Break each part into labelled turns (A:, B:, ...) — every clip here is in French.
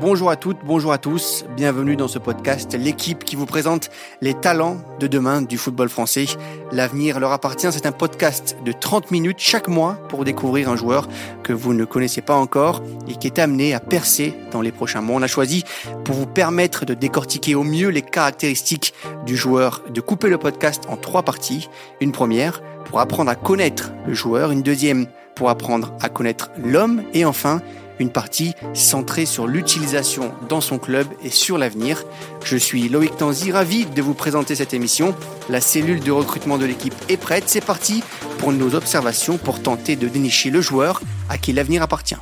A: Bonjour à toutes, bonjour à tous, bienvenue dans ce podcast, l'équipe qui vous présente les talents de demain du football français. L'avenir leur appartient, c'est un podcast de 30 minutes chaque mois pour découvrir un joueur que vous ne connaissez pas encore et qui est amené à percer dans les prochains mois. On a choisi pour vous permettre de décortiquer au mieux les caractéristiques du joueur, de couper le podcast en trois parties. Une première pour apprendre à connaître le joueur, une deuxième pour apprendre à connaître l'homme et enfin une partie centrée sur l'utilisation dans son club et sur l'avenir. Je suis Loïc Tanzi, ravi de vous présenter cette émission. La cellule de recrutement de l'équipe est prête, c'est parti pour nos observations pour tenter de dénicher le joueur à qui l'avenir appartient.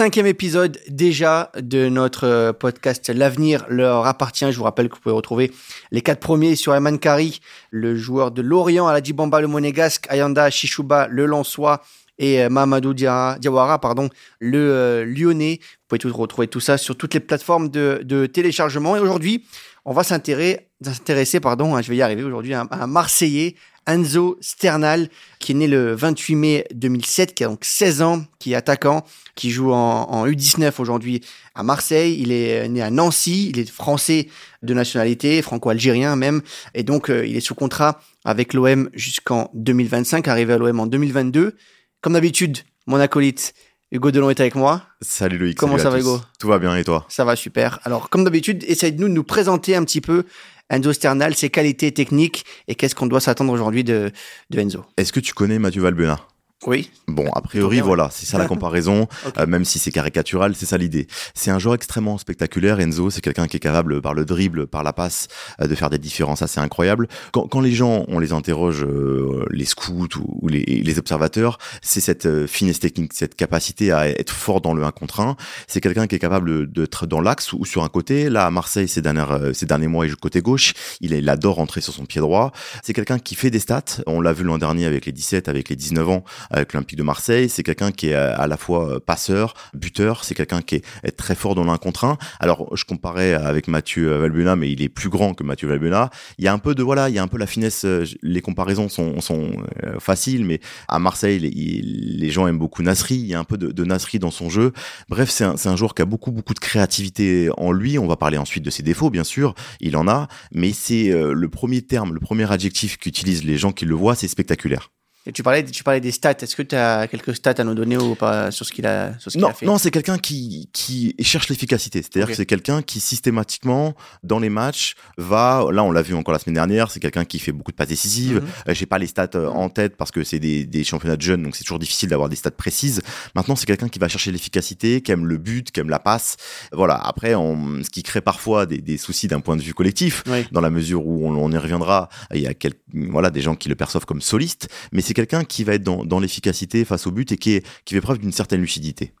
A: Cinquième épisode déjà de notre euh, podcast L'avenir leur appartient. Je vous rappelle que vous pouvez retrouver les quatre premiers sur Eman Kari, le joueur de Lorient, Aladji Bamba le Monégasque, Ayanda Shishuba le Lançois et euh, Mamadou Diawara, pardon, le euh, Lyonnais. Vous pouvez tout retrouver tout ça sur toutes les plateformes de, téléchargement. Et aujourd'hui, on va s'intéresser, pardon, hein, je vais y arriver aujourd'hui, à un Marseillais, Enzo Sternal, qui est né le 28 mai 2007, qui a donc 16 ans, qui est attaquant, qui joue en, U19 aujourd'hui à Marseille. Il est né à Nancy, il est français de nationalité, franco-algérien même, et donc euh, il est sous contrat avec l'OM jusqu'en 2025, arrivé à l'OM en 2022. Comme d'habitude, mon acolyte Hugo Delon est avec moi.
B: Salut Loïc.
A: Comment ça va Hugo?
B: Tout va bien et toi?
A: Ça va super. Alors comme d'habitude, essaye de nous, nous présenter un petit peu Enzo Sternal, ses qualités techniques et qu'est-ce qu'on doit s'attendre aujourd'hui de, de Enzo?
B: Est-ce que tu connais Mathieu Valbuena?
A: Oui.
B: Bon, a priori, voilà, c'est ça la comparaison. Euh, même si c'est caricatural, c'est ça l'idée. C'est un joueur extrêmement spectaculaire. Enzo, c'est quelqu'un qui est capable, par le dribble, par la passe, euh, de faire des différences assez incroyables. Quand, quand les gens, on les interroge, euh, les scouts ou, les, les, observateurs, c'est cette finesse technique, cette capacité à être fort dans le 1 contre 1. C'est quelqu'un qui est capable d'être dans l'axe ou sur un côté. Là, à Marseille, ces, dernières, ces derniers mois, il joue côté gauche. Il, il adore rentrer sur son pied droit. C'est quelqu'un qui fait des stats. On l'a vu l'an dernier avec les 17, avec les 19 ans avec l'Olympique de Marseille. C'est quelqu'un qui est à la fois euh, passeur, buteur. C'est quelqu'un qui est, très fort dans l'un contre un. Alors, je comparais avec Mathieu Valbuena, mais il est plus grand que Mathieu Valbuena. Il y a un peu de voilà, il y a un peu la finesse. Euh, les comparaisons sont, sont euh, faciles, mais à Marseille, les, gens aiment beaucoup Nasri. Il y a un peu de, de Nasri dans son jeu. Bref, c'est un, un joueur qui a beaucoup beaucoup de créativité en lui. On va parler ensuite de ses défauts, bien sûr. Il en a, mais c'est le premier terme, le premier adjectif qu'utilisent les gens qui le voient, c'est spectaculaire.
A: Et tu parlais, tu parlais des stats. Est-ce que tu as quelques stats à nous donner ou pas sur ce qu'il a, sur ce
B: non,
A: a fait?
B: Non, c'est quelqu'un qui, qui cherche l'efficacité. C'est-à-dire que c'est quelqu'un qui systématiquement, dans les matchs, va. Là, on l'a vu encore la semaine dernière. C'est quelqu'un qui fait beaucoup de passes décisives. Mhm. Euh, j'ai pas les stats euh, en tête parce que c'est des, des championnats de jeunes, donc c'est toujours difficile d'avoir des stats précises. Maintenant, c'est quelqu'un qui va chercher l'efficacité, qui aime le but, qui aime la passe. Voilà. Après, on, ce qui crée parfois des, des soucis d'un point de vue collectif, dans la mesure où on, on y reviendra. Il y a quelques, voilà, des gens qui le perçoivent comme soliste, mais c'est quelqu'un qui va être dans, l'efficacité face au but et qui, fait preuve d'une certaine lucidité.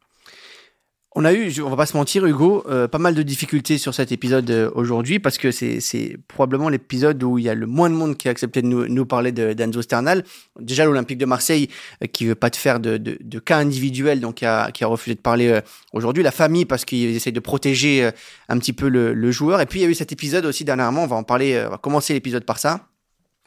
A: On a eu, on va pas se mentir, Hugo, euh, pas mal de difficultés sur cet épisode euh, aujourd'hui parce que c'est probablement l'épisode où il y a le moins de monde qui a accepté de nous, parler d'Anzo Sternal. Déjà l'Olympique de Marseille euh, qui veut pas te faire de, cas individuels, donc qui a, refusé de parler aujourd'hui. La famille parce qu'ils essayent de protéger un petit peu le, joueur. Et puis il y a eu cet épisode aussi dernièrement, on va en parler, on va commencer l'épisode par ça,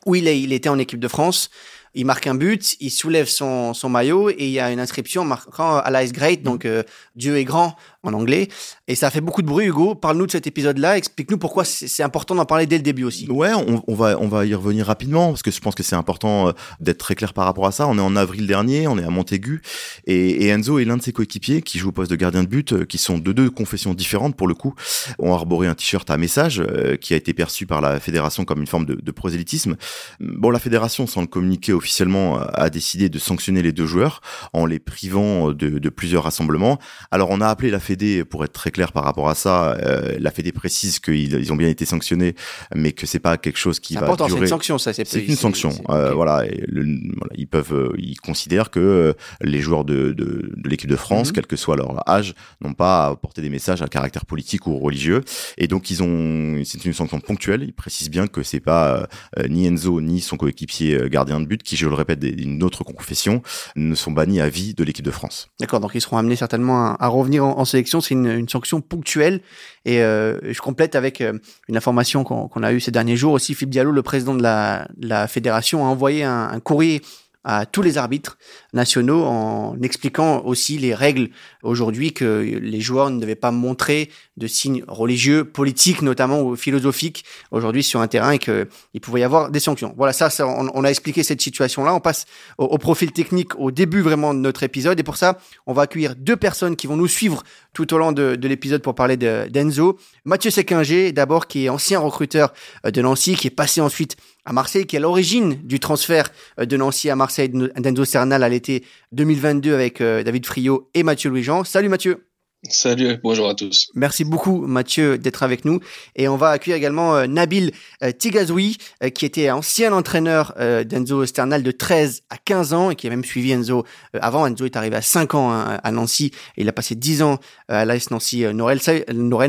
A: où il était en équipe de France il marque un but, il soulève son, son maillot et il y a une inscription marquant Allah is great, donc euh, Dieu est grand en anglais. Et ça a fait beaucoup de bruit, Hugo. Parle-nous de cet épisode-là. Explique-nous pourquoi c'est important d'en parler dès le début aussi.
B: Ouais, on, va, on va y revenir rapidement parce que je pense que c'est important euh, d'être très clair par rapport à ça. On est en avril dernier, on est à Montaigu et, Enzo est l'un de ses coéquipiers qui joue au poste de gardien de but, euh, qui sont de deux confessions différentes pour le coup. On a arboré un t-shirt à message euh, qui a été perçu par la fédération comme une forme de, prosélytisme. Bon, la fédération, sans le communiquer officiellement, a décidé de sanctionner les deux joueurs en les privant de, plusieurs rassemblements. Alors, on a appelé la Fédé, pour être très clair par rapport à ça, euh, la Fédé précise qu'ils ils ont bien été sanctionnés, mais que c'est pas quelque chose qui va
A: important,
B: durer.
A: C'est une sanction, ça. C'est
B: une sanction. Euh, voilà, et voilà, ils peuvent, euh, ils considèrent que les joueurs de, de, de l'équipe de France, mhm. quel que soit leur âge, n'ont pas à porter des messages à caractère politique ou religieux. Et donc ils ont, c'est une sanction ponctuelle. Ils précisent bien que c'est pas ni Enzo ni son coéquipier gardien de but, qui, je le répète, d'une autre confession, ne sont bannis à vie de l'équipe de France.
A: D'accord, donc ils seront amenés certainement à, à revenir en, en sélection, c'est une, sanction ponctuelle. Et je complète avec une information qu'on a eue ces derniers jours aussi. Philippe Diallo, le président de la, fédération, a envoyé un courrier à tous les arbitres nationaux en expliquant aussi les règles aujourd'hui que les joueurs ne devaient pas montrer de signes religieux, politiques notamment ou philosophiques aujourd'hui sur un terrain et qu'il pouvait y avoir des sanctions. Voilà, ça, on, a expliqué cette situation-là. On passe au, profil technique au début vraiment de notre épisode et pour ça, on va accueillir deux personnes qui vont nous suivre tout au long de, l'épisode pour parler d'Enzo. Mathieu Sekinger, d'abord, qui est ancien recruteur de Nancy, qui est passé ensuite à Marseille, qui est à l'origine du transfert euh, de Nancy à Marseille d'Enzo Cernal à l'été 2022 avec euh, David Friot et Mathieu Louis-Jean. Salut Mathieu
C: Salut, bonjour à tous.
A: Merci beaucoup Mathieu d'être avec nous. Et on va accueillir également euh, Nabil Tigazoui, qui était ancien entraîneur d'Enzo Sternal de 13 à 15 ans et qui a même suivi Enzo avant. Enzo est arrivé à 5 ans hein, à Nancy et il a passé 10 ans à l'AS Nancy Norel,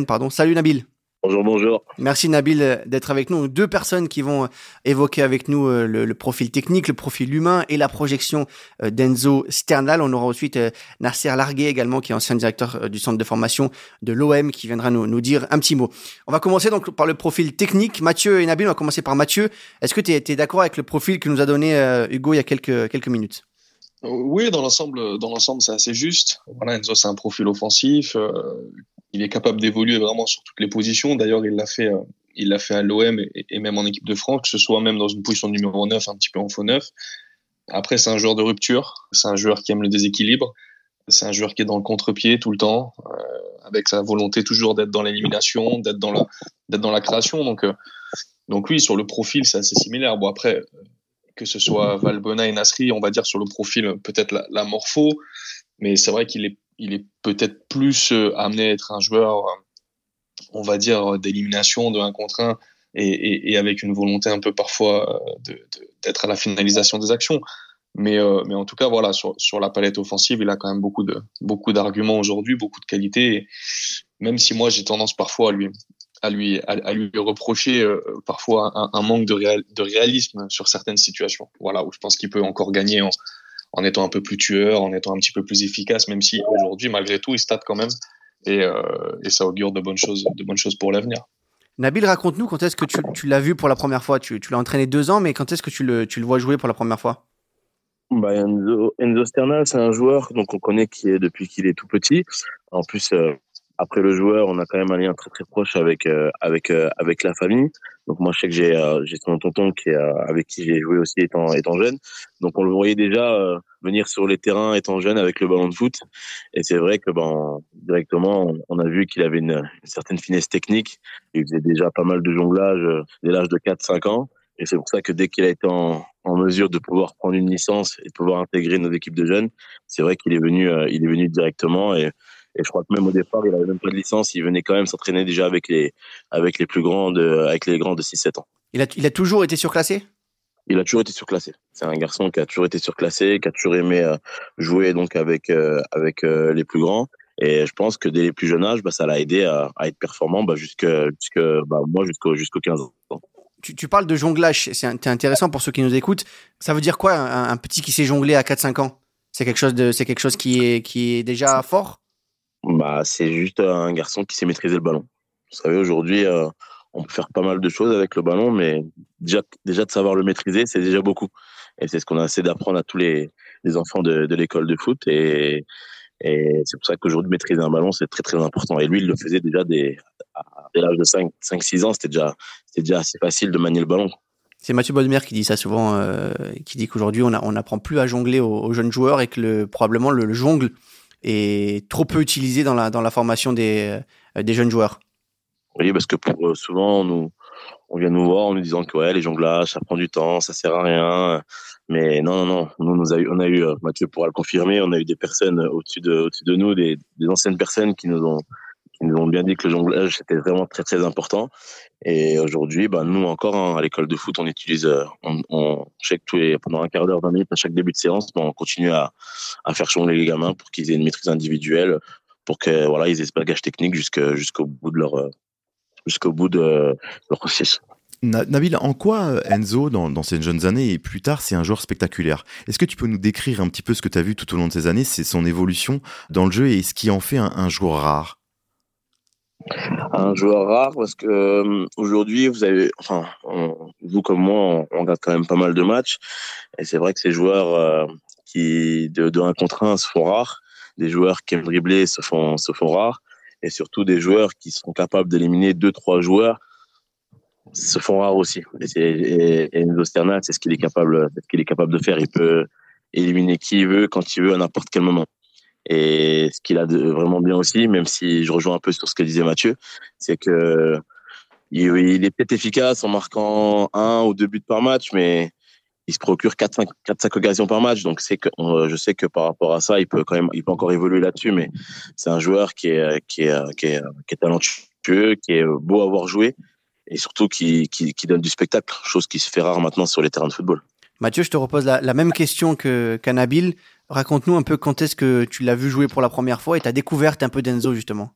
A: pardon. Salut Nabil
D: Bonjour, bonjour.
A: Merci Nabil euh, d'être avec nous. Deux personnes qui vont euh, évoquer avec nous euh, le, profil technique, le profil humain et la projection d'Enzo Sternal. On aura ensuite Nasser Larguet également, qui est ancien directeur du centre de formation de l'OM, qui viendra nous, nous dire un petit mot. On va commencer donc par le profil technique. Mathieu et Nabil, on va commencer par Mathieu. Est-ce que tu es, d'accord avec le profil que nous a donné Hugo il y a quelques, quelques minutes?
C: Oui, dans l'ensemble, dans l'ensemble, c'est assez juste. Voilà, Enzo, c'est un profil offensif il est capable d'évoluer vraiment sur toutes les positions. D'ailleurs, il l'a fait, euh, il l'a fait à l'OM et, même en équipe de France, que ce soit même dans une position numéro 9, un petit peu en faux 9. Après, c'est un joueur de rupture. C'est un joueur qui aime le déséquilibre. C'est un joueur qui est dans le contre-pied tout le temps, euh, avec sa volonté toujours d'être dans l'élimination, d'être dans la, d'être dans la création. Donc, euh, donc sur le profil, c'est assez similaire. Bon, après, que ce soit Valbona et Nasri, on va dire sur le profil, peut-être la morpho, mais c'est vrai qu'il est il est peut-être plus euh, amené à être un joueur, euh, on va dire, d'élimination de 1 contre 1 et, avec une volonté un peu parfois euh, d'être à la finalisation des actions. Mais, en tout cas, voilà, sur, la palette offensive, il a quand même beaucoup beaucoup d'arguments aujourd'hui, beaucoup de qualités. même si moi, j'ai tendance parfois à lui à lui à, lui reprocher parfois un, manque de, de réalisme sur certaines situations. Voilà, où je pense qu'il peut encore gagner en, en étant un peu plus tueur, en étant un petit peu plus efficace, même si aujourd'hui, malgré tout, il stade quand même. Et, euh, et, ça augure de bonnes choses, de bonnes choses pour l'avenir.
A: Nabil, raconte-nous quand est-ce que tu, tu l'as vu pour la première fois? Tu, tu l'as entraîné deux ans, mais quand est-ce que tu le, tu le vois jouer pour la première fois?
D: Bah, Enzo, Enzo Sternal, c'est un joueur donc on connaît qui est depuis qu'il est tout petit. En plus, euh, après le joueur, on a quand même un lien très très proche avec euh, avec avec la famille. Donc moi, je sais que j'ai euh, j'ai son tonton qui est, euh, avec qui j'ai joué aussi étant étant jeune. Donc on le voyait déjà euh, venir sur les terrains étant jeune avec le ballon de foot. Et c'est vrai que ben directement, on, a vu qu'il avait une, une, certaine finesse technique. Il faisait déjà pas mal de jonglage dès l'âge de 4-5 ans. Et c'est pour ça que dès qu'il a été en, en, mesure de pouvoir prendre une licence et de pouvoir intégrer nos équipes de jeunes, c'est vrai qu'il est venu, il est venu directement et et je crois que même au départ, il avait même pas de licence. Il venait quand même s'entraîner déjà avec les, avec les plus grands de, avec les grands de 6-7 ans.
A: Il a, il a toujours été surclassé?
D: Il a toujours été surclassé. C'est un garçon qui a toujours été surclassé, qui a toujours aimé euh, jouer donc avec, euh, avec euh, les plus grands. Et je pense que dès les plus jeunes âges, bah, ça l'a aidé à, à, être performant bah, jusque, jusque bah, moi jusqu'au jusqu'aux 15 ans.
A: Tu, tu, parles de jonglage, c'est intéressant pour ceux qui nous écoutent. Ça veut dire quoi un, un petit qui sait jongler à 4-5 ans? C'est quelque chose de, c'est quelque chose qui est, qui est déjà fort?
D: Bah, c'est juste un garçon qui sait maîtriser le ballon. Vous savez, aujourd'hui, euh, on peut faire pas mal de choses avec le ballon, mais déjà, déjà de savoir le maîtriser, c'est déjà beaucoup. Et c'est ce qu'on a essayé d'apprendre à tous les, enfants de, l'école de foot. Et, c'est pour ça qu'aujourd'hui, maîtriser un ballon, c'est très, très important. Et lui, il le faisait déjà dès, l'âge de 5, 5, 6 ans. C'était déjà, déjà assez facile de manier le ballon.
A: C'est Mathieu Bodmer qui dit ça souvent, euh, qui dit qu'aujourd'hui, on n'apprend plus à jongler aux, jeunes joueurs et que le, probablement le, le jongle est trop peu utilisé dans la, dans la formation des, euh, des jeunes joueurs.
D: Oui, parce que euh, souvent, nous, on vient nous voir en nous disant que ouais, les jonglages, ça prend du temps, ça sert à rien. Mais non, non, non. Nous, nous a eu, on a eu, euh, Mathieu pourra le confirmer, on a eu des personnes au-dessus de, au-dessus de nous, des, des anciennes personnes qui nous ont, qui nous ont bien dit que le jonglage c'était vraiment très très important. Et aujourd'hui, bah, nous encore hein, à l'école de foot, on utilise, euh, on, on check tous les, pendant un quart d'heure, 20 minutes à chaque début de séance, bah, on continue à, à faire jongler les gamins pour qu'ils aient une maîtrise individuelle, pour que voilà ils aient ce bagage technique jusqu'au bout de leur jusqu'au bout de leur processus.
B: Nabil, en quoi Enzo, dans, ses jeunes années et plus tard, c'est un joueur spectaculaire? Est-ce que tu peux nous décrire un petit peu ce que tu as vu tout au long de ces années, c'est son évolution dans le jeu et ce qui en fait un, joueur rare?
D: Un joueur rare parce que euh, aujourd'hui vous avez enfin vous comme moi on, regarde quand même pas mal de matchs et c'est vrai que ces joueurs euh, qui de, de 1 contre 1 se font rares des joueurs qui aiment dribbler se font se font rares et surtout des joueurs qui sont capables d'éliminer deux trois joueurs se font rares aussi. Et, et, c'est ce qu'il est capable, ce qu'il est capable de faire. Il peut éliminer qui il veut, quand il veut, à n'importe quel moment. Et ce qu'il a de vraiment bien aussi, même si je rejoins un peu sur ce que disait Mathieu, c'est que il, est peut-être efficace en marquant un ou deux buts par match, mais il se procure 4-5 occasions par match. Donc c'est que je sais que par rapport à ça, il peut quand même, il peut encore évoluer là-dessus, mais c'est un joueur qui est, qui est, qui est, qui est talentueux, qui est beau à voir jouer et surtout qui, qui, qui, donne du spectacle, chose qui se fait rare maintenant sur les terrains de football.
A: Mathieu, je te repose la, même question que. Raconte-nous un peu quand est-ce que tu l'as vu jouer pour la première fois et ta découverte un peu d'Enzo justement.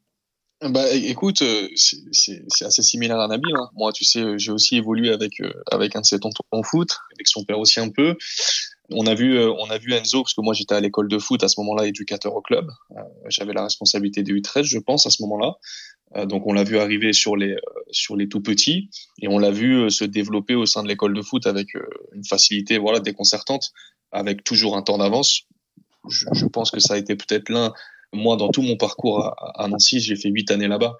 C: Bah, écoute, euh, c'est assez similaire à Nabil. Hein. Moi, tu sais, j'ai aussi évolué avec euh, avec un de ses tontons en foot, avec son père aussi un peu. On a vu, euh, on a vu Enzo parce que moi j'étais à l'école de foot à ce moment-là, éducateur au club. J'avais la responsabilité des U13, je pense, à ce moment-là. Euh, donc on l'a vu arriver sur les euh, sur les tout petits et on l'a vu euh, se développer au sein de l'école de foot avec une facilité voilà déconcertante, avec toujours un temps d'avance. Je, pense que ça a été peut-être l'un. Moi, dans tout mon parcours à, Nancy, j'ai fait huit années là-bas,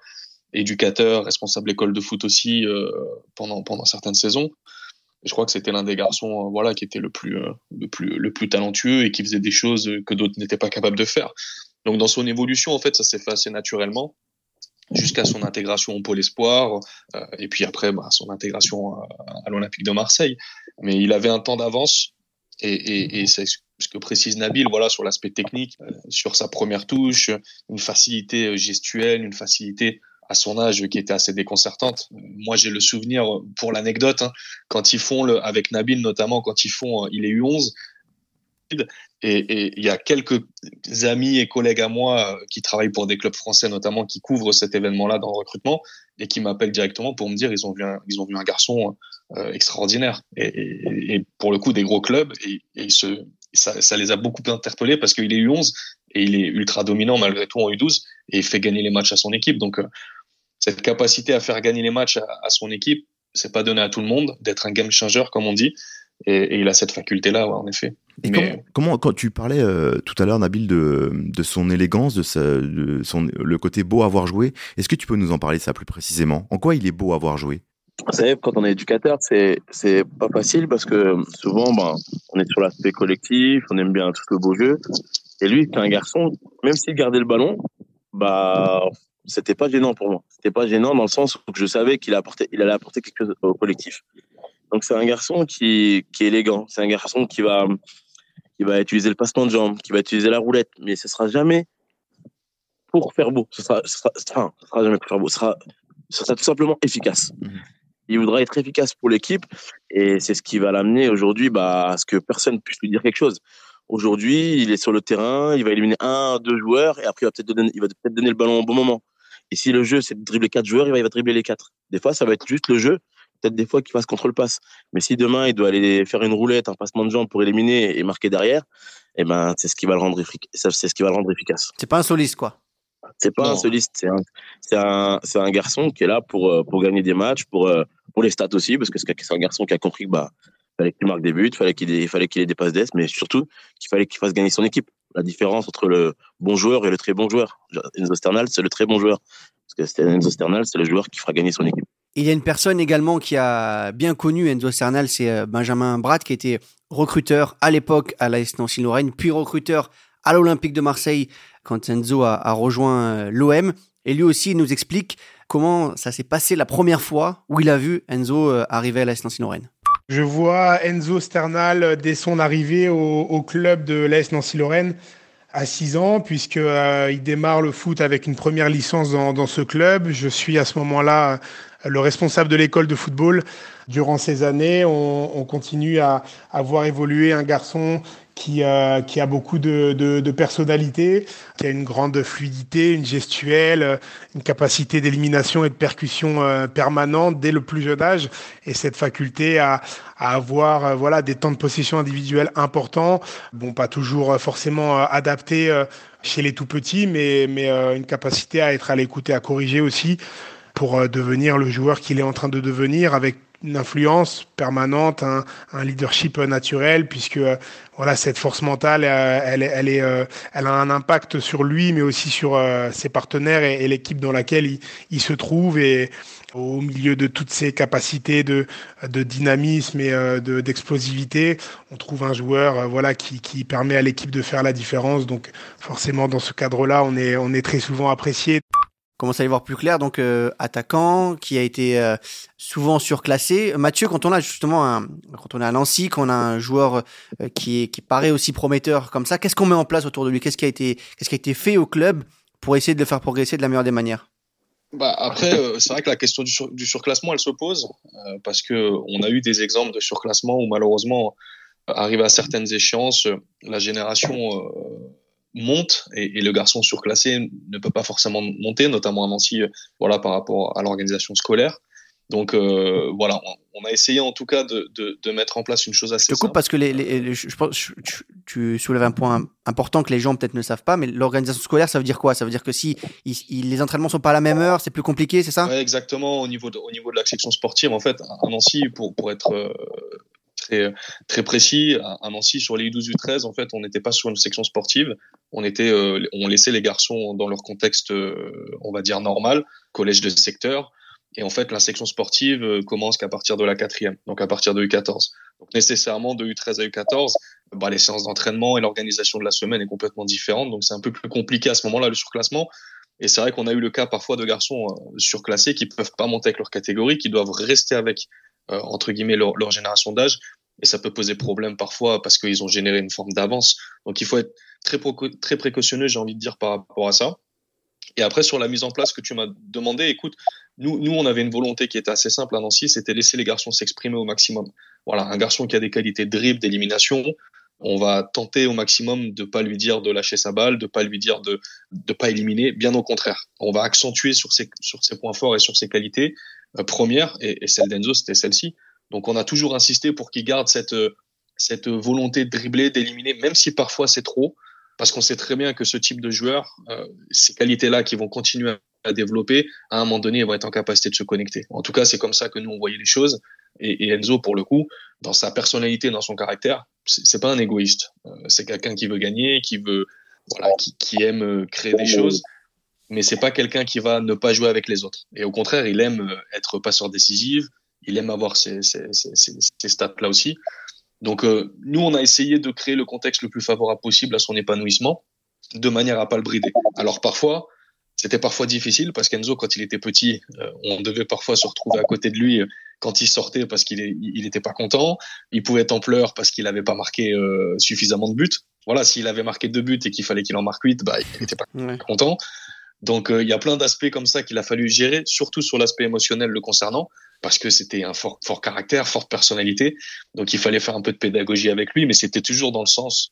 C: éducateur, responsable école de foot aussi euh, pendant pendant certaines saisons. Je crois que c'était l'un des garçons, voilà, qui était le plus le plus le plus talentueux et qui faisait des choses que d'autres n'étaient pas capables de faire. Donc dans son évolution, en fait, ça s'est fait assez naturellement jusqu'à son intégration au pôle espoir euh, et puis après bah, son intégration à, l'Olympique de Marseille. Mais il avait un temps d'avance et, c'est ce que précise Nabil, voilà, sur l'aspect technique, euh, sur sa première touche, une facilité euh, gestuelle, une facilité à son âge qui était assez déconcertante. Moi, j'ai le souvenir, pour l'anecdote, hein, quand ils font le, avec Nabil notamment, quand ils font, il est U11, et il y a quelques amis et collègues à moi euh, qui travaillent pour des clubs français notamment qui couvrent cet événement-là dans le recrutement et qui m'appellent directement pour me dire ils ont vu un, ils ont vu un garçon euh, extraordinaire et, et, pour le coup des gros clubs et, et se, ça, ça, les a beaucoup interpellés parce qu'il est U11 et il est ultra dominant malgré tout en U12 et il fait gagner les matchs à son équipe donc euh, cette capacité à faire gagner les matchs à, à son équipe c'est pas donné à tout le monde d'être un game changer comme on dit et, il a cette faculté-là, en effet.
B: Et comment, quand tu parlais euh, tout à l'heure, Nabil, de, de son élégance, de, sa, de son, le côté beau à voir jouer, est-ce que tu peux nous en parler ça plus précisément? En quoi il est beau à voir jouer
D: vous savez, quand on est éducateur, c'est c'est pas facile parce que souvent, ben, on est sur l'aspect collectif, on aime bien tout le beau jeu. Et lui, c'est un garçon, même s'il gardait le ballon, bah, c'était pas gênant pour moi. C'était pas gênant dans le sens où je savais qu'il il allait apporter quelque chose au collectif. Donc c'est un garçon qui, qui est élégant. C'est un garçon qui va, qui va utiliser le passement de jambes, qui va utiliser la roulette, mais ce sera jamais pour faire beau. Ce sera, ce sera, enfin, ce sera jamais pour faire beau. Ce sera, ce sera tout simplement efficace. Mhm. Il voudra être efficace pour l'équipe et c'est ce qui va l'amener aujourd'hui bah, à ce que personne puisse lui dire quelque chose. Aujourd'hui, il est sur le terrain, il va éliminer un, deux joueurs et après il va peut-être donner, il va peut-être donner le ballon au bon moment. Et si le jeu c'est de dribbler quatre joueurs, il va, il va dribbler les quatre. Des fois, ça va être juste le jeu peut-être des fois qu'il fasse contrôle-passe. Mais si demain, il doit aller faire une roulette, un passement de jambes pour éliminer et marquer derrière, eh ben, c'est ce qui va le rendre, c'est ce qui va le rendre efficace.
A: C'est pas un soliste, quoi.
D: C'est pas un soliste, c'est un, c'est un, c'est un garçon qui est là pour, euh, pour gagner des matchs, pour, euh, pour les stats aussi, parce que c'est un garçon qui a compris que, bah, fallait qu'il marque des buts, fallait qu'il fallait qu'il ait des passes d'ess, mais surtout qu'il fallait qu'il fasse gagner son équipe. La différence entre le bon joueur et le très bon joueur. Enzo Sternal, c'est le très bon joueur. Parce que Enzo Sternal, c'est le joueur qui fera gagner son équipe.
A: Il y a une personne également qui a bien connu Enzo Cernal, c'est euh, Benjamin Bratt, qui était recruteur à l'époque à l'AS Nancy-Lorraine, puis recruteur à l'Olympique de Marseille quand Enzo a, rejoint euh, l'OM. Et lui aussi, il nous explique comment ça s'est passé la première fois où il a vu Enzo euh, arriver à l'AS Nancy-Lorraine.
E: Je vois Enzo Sternal dès son arrivée au, club de l'AS Nancy-Lorraine à 6 ans, puisqu'il il démarre le foot avec une première licence dans, ce club. Je suis à ce moment-là le responsable de l'école de football. Durant ces années, on, continue à, à voir évoluer un garçon qui, euh, qui a beaucoup de, de, de, personnalité, qui a une grande fluidité, une gestuelle, une capacité d'élimination et de percussion euh, permanente dès le plus jeune âge, et cette faculté à, à avoir euh, voilà des temps de possession individuels importants, bon pas toujours forcément adaptés chez les tout petits, mais, mais une capacité à être à l'écoute et à corriger aussi pour devenir le joueur qu'il est en train de devenir avec une influence permanente, un, un, leadership naturel, puisque euh, voilà cette force mentale, euh, elle, elle, est, euh, elle a un impact sur lui, mais aussi sur ses partenaires et, l'équipe dans laquelle il, se trouve. Et au milieu de toutes ces capacités de, de dynamisme et de, d'explosivité, on trouve un joueur voilà qui, qui permet à l'équipe de faire la différence. Donc forcément, dans ce cadre-là, on est, on est très souvent apprécié
A: commence à y voir plus clair. Donc, euh, attaquant qui a été euh, souvent surclassé. Mathieu, quand on a justement un, quand on à Nancy, quand on a un joueur euh, qui, qui paraît aussi prometteur comme ça, qu'est-ce qu'on met en place autour de lui? Qu'est-ce qui a été, qui a été fait au club pour essayer de le faire progresser de la meilleure des manières?
C: Bah après, c'est vrai que la question du, du surclassement, elle se pose parce que on a eu des exemples de surclassement où malheureusement, arrivé à certaines échéances, la génération monte et, et, le garçon surclassé ne peut pas forcément monter, notamment à Nancy, euh, voilà, par rapport à l'organisation scolaire. Donc euh, voilà, on, a essayé en tout cas de, de, de, mettre en place une chose assez.
A: Je te coupe parce que les, les, je pense tu, tu, soulèves un point important que les gens peut-être ne savent pas, mais l'organisation scolaire, ça veut dire quoi? Ça veut dire que si les entraînements sont pas à la même heure, c'est plus compliqué, c'est ça?
C: Ouais, Exactement. Au niveau de, au niveau de la section sportive, en fait, à Nancy, pour pour être euh, très, précis. À, Nancy, sur les U12, U13, en fait, on n'était pas sur une section sportive. On était, euh, on laissait les garçons dans leur contexte, euh, on va dire normal, collège de secteur. Et en fait, la section sportive euh, commence qu'à partir de la quatrième, donc à partir de U14. Donc nécessairement, de U13 à U14, bah, les séances d'entraînement et l'organisation de la semaine est complètement différente. Donc c'est un peu plus compliqué à ce moment-là, le surclassement. Et c'est vrai qu'on a eu le cas parfois de garçons surclassés qui peuvent pas monter avec leur catégorie, qui doivent rester avec entre guillemets leur génération d'âge et ça peut poser problème parfois parce qu'ils ont généré une forme d'avance. Donc il faut être très, très précautionneux, j'ai envie de dire, par rapport à ça. Et après, sur la mise en place que tu m'as demandé, écoute, nous, nous, on avait une volonté qui était assez simple à Nancy, c'était laisser les garçons s'exprimer au maximum. Voilà, un garçon qui a des qualités dribble, d'élimination, on va tenter au maximum de pas lui dire de lâcher sa balle, de pas lui dire de de pas éliminer. Bien au contraire, on va accentuer sur ses sur ses points forts et sur ses qualités euh, premières. Et, et celle d'Enzo, c'était celle-ci. Donc on a toujours insisté pour qu'il garde cette, cette volonté de dribbler, d'éliminer, même si parfois c'est trop, parce qu'on sait très bien que ce type de joueur, euh, ces qualités-là qui vont continuer à développer, à un moment donné, ils vont être en capacité de se connecter. En tout cas, c'est comme ça que nous on voyait les choses. Et, Enzo, pour le coup, dans sa personnalité, dans son caractère, c'est pas un égoïste. Euh, c'est quelqu'un qui veut gagner, qui veut, voilà, qui, qui aime euh, créer des choses mais c'est pas quelqu'un qui va ne pas jouer avec les autres. Et au contraire, il aime être passeur décisif, il aime avoir ces, ces, ces, ces stats-là aussi. Donc, euh, nous, on a essayé de créer le contexte le plus favorable possible à son épanouissement, de manière à pas le brider. Alors, parfois, c'était parfois difficile parce qu'Enzo, quand il était petit, euh, on devait parfois se retrouver à côté de lui quand il sortait parce qu'il il était pas content. Il pouvait être en pleurs parce qu'il n'avait pas marqué euh, suffisamment de buts. Voilà, s'il avait marqué deux buts et qu'il fallait qu'il en marque huit, bah, il n'était pas content. Donc, il y a plein d'aspects comme ça qu'il a fallu gérer, surtout sur l'aspect émotionnel le concernant parce que c'était un fort, fort caractère, forte personnalité. Donc il fallait faire un peu de pédagogie avec lui, mais c'était toujours dans le sens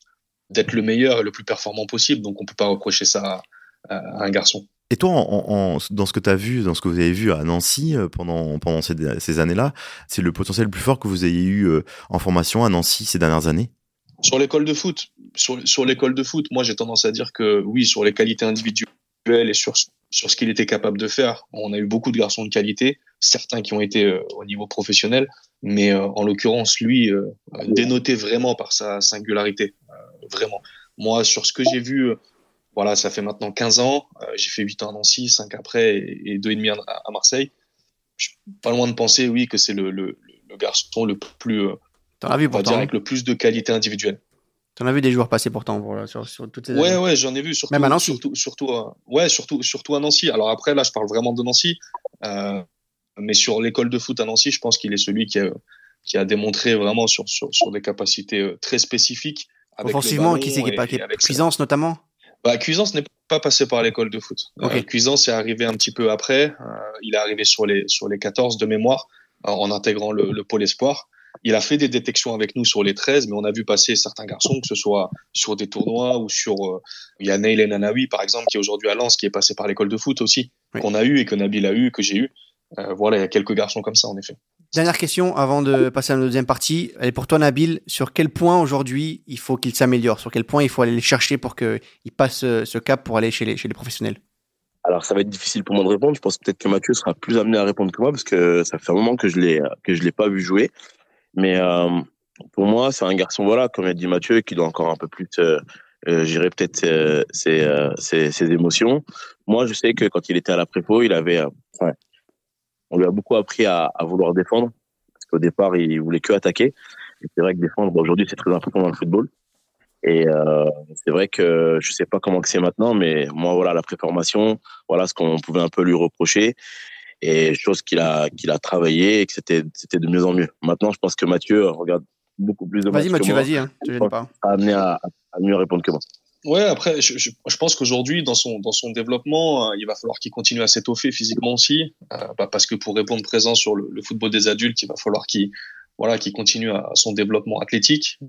C: d'être le meilleur et le plus performant possible. Donc on peut pas reprocher ça à, un garçon.
B: Et toi, en, dans ce que tu as vu, dans ce que vous avez vu à Nancy euh, pendant, pendant ces, ces années-là, c'est le potentiel le plus fort que vous ayez eu euh, en formation à Nancy ces dernières années?
C: Sur l'école de foot, sur, sur l'école de foot, moi j'ai tendance à dire que oui, sur les qualités individuelles et sur, sur ce qu'il était capable de faire, on a eu beaucoup de garçons de qualité certains qui ont été euh, au niveau professionnel, mais euh, en l'occurrence, lui, euh, dénoté vraiment par sa singularité, vraiment. Moi, sur ce que j'ai vu, voilà, ça fait maintenant 15 ans, j'ai fait 8 ans à Nancy, 5 après et, 2,5 à, à Marseille. Je suis pas loin de penser, oui, que c'est le, le, le, garçon le plus,
A: T'en as vu pourtant,
C: avec le plus de qualité individuelle.
A: T'en as vu des joueurs passer pourtant voilà, sur, sur toutes ces
C: Ouais, ouais, j'en ai vu surtout.
A: Même à Nancy.
C: Surtout, surtout, ouais, surtout, surtout à Nancy. Alors après, là, je parle vraiment de Nancy. Euh, mais sur l'école de foot à Nancy, je pense qu'il est celui qui a, qui a démontré vraiment sur, sur, sur des capacités euh, très spécifiques.
A: Avec Offensivement, qui c'est qui est pas Cuisance notamment?
C: Bah, Cuisance n'est pas passé par l'école de foot.
A: Okay.
C: Cuisance est arrivé un petit peu après. il est arrivé sur les sur les 14 de mémoire en intégrant le, le pôle espoir. Il a fait des détections avec nous sur les 13, mais on a vu passer certains garçons, que ce soit sur des tournois ou sur. Euh, il y a Neil Nanawi, par exemple, qui est aujourd'hui à Lens, qui est passé par l'école de foot aussi,
A: Oui.
C: qu'on a eu et que Nabil a eu, que j'ai eu. Euh, voilà, il y a quelques garçons comme ça, en effet.
A: Dernière question avant de passer à la deuxième partie. Elle est pour toi, Nabil. Sur quel point aujourd'hui il faut qu'il s'améliore? Sur quel point il faut aller les chercher pour qu'il passe euh, ce cap pour aller chez les, chez les professionnels?
D: Alors, ça va être difficile pour moi de répondre. Je pense peut-être que Mathieu sera plus amené à répondre que moi parce que ça fait un moment que je l'ai que je l'ai pas vu jouer. Mais euh, pour moi, c'est un garçon, voilà, comme a dit Mathieu, qui doit encore un peu plus euh, gérer peut-être ses, ses, euh, ses, ses, émotions. Moi, je sais que quand il était à la prépo, il avait, euh, ouais, on lui a beaucoup appris à, à vouloir défendre parce qu'au départ, il voulait que attaquer. Et c'est vrai que défendre, bon, aujourd'hui, c'est très important dans le football. Et euh, c'est vrai que je sais pas comment que c'est maintenant, mais moi, voilà, la préformation, voilà ce qu'on pouvait un peu lui reprocher et chose qu'il a qu'il a travaillé et que c'était c'était de mieux en mieux. Maintenant, je pense que Mathieu regarde beaucoup plus de
A: Vas-y Mathieu, vas-y, hein, te gêne pas.
D: À amener à, à, mieux répondre que moi.
C: Ouais, après, je, pense qu'aujourd'hui, dans son dans son développement, euh, il va falloir qu'il continue à s'étoffer physiquement aussi, euh, bah, parce que pour répondre présent sur le, football des adultes, il va falloir qu'il voilà continue à son développement athlétique